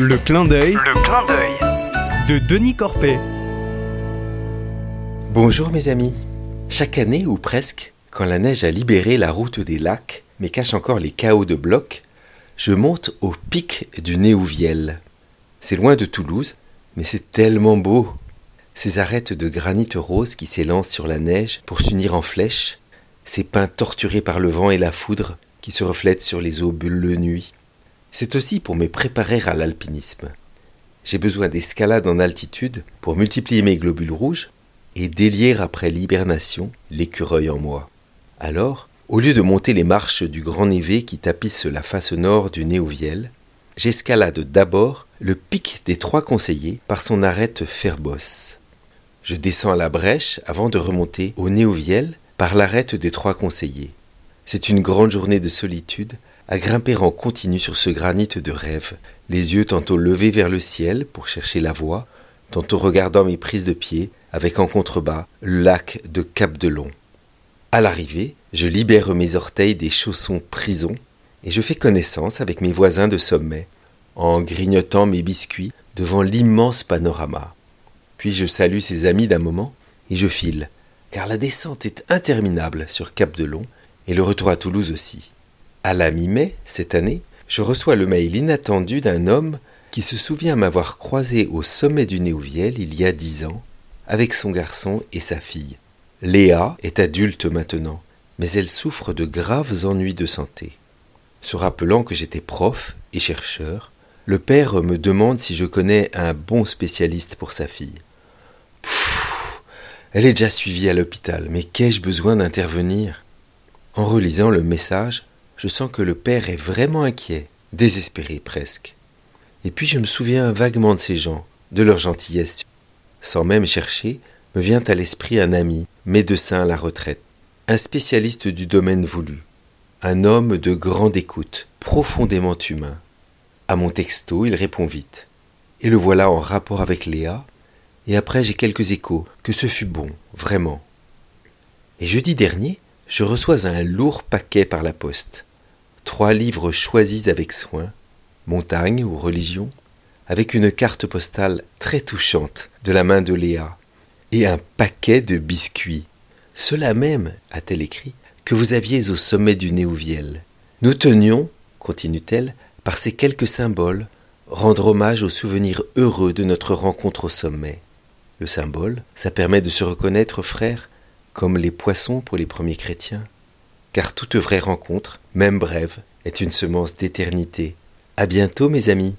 Le clin d'œil Le clin d'œil. de Denis Corpet. Bonjour mes amis. Chaque année ou presque, quand la neige a libéré la route des lacs, mais cache encore les chaos de blocs, je monte au pic du Néouviel. C'est loin de Toulouse, mais c'est tellement beau. Ces arêtes de granit rose qui s'élancent sur la neige pour s'unir en flèches, ces pins torturés par le vent et la foudre qui se reflètent sur les eaux bleues nuit. C'est aussi pour me préparer à l'alpinisme. J'ai besoin d'escalade en altitude pour multiplier mes globules rouges et délier après l'hibernation l'écureuil en moi. Alors, au lieu de monter les marches du grand névé qui tapisse la face nord du Néouviel, j'escalade d'abord le pic des Trois Conseillers par son arête Ferbos. Je descends à la brèche avant de remonter au Néouviel par l'arête des Trois Conseillers. C'est une grande journée de solitude à grimper en continu sur ce granit de rêve, les yeux tantôt levés vers le ciel pour chercher la voie, tantôt regardant mes prises de pied avec en contrebas le lac de Cap de Long. À l'arrivée, je libère mes orteils des chaussons prison et je fais connaissance avec mes voisins de sommet en grignotant mes biscuits devant l'immense panorama. Puis je salue ses amis d'un moment et je file, car la descente est interminable sur Cap de Long et le retour à Toulouse aussi. À la mi-mai, cette année, je reçois le mail inattendu d'un homme qui se souvient m'avoir croisé au sommet du Néouviel il y a dix ans, avec son garçon et sa fille. Léa est adulte maintenant, mais elle souffre de graves ennuis de santé. Se rappelant que j'étais prof et chercheur, le père me demande si je connais un bon spécialiste pour sa fille. Pfff, elle est déjà suivie à l'hôpital, mais qu'ai-je besoin d'intervenir? En relisant le message, je sens que le père est vraiment inquiet, désespéré presque. Et puis je me souviens vaguement de ces gens, de leur gentillesse. Sans même chercher, me vient à l'esprit un ami, médecin à la retraite, un spécialiste du domaine voulu, un homme de grande écoute, profondément humain. À mon texto, il répond vite. Et le voilà en rapport avec Léa, et après j'ai quelques échos, que ce fut bon, vraiment. Et jeudi dernier, je reçois un lourd paquet par la poste. Livres choisis avec soin, montagne ou religion, avec une carte postale très touchante de la main de Léa, et un paquet de biscuits. Cela même, a-t-elle écrit, que vous aviez au sommet du Néouviel. Nous tenions, continue-t-elle, par ces quelques symboles, rendre hommage aux souvenirs heureux de notre rencontre au sommet. Le symbole, ça permet de se reconnaître, frère, comme les poissons pour les premiers chrétiens. Car toute vraie rencontre, même brève, est une semence d'éternité. À bientôt, mes amis.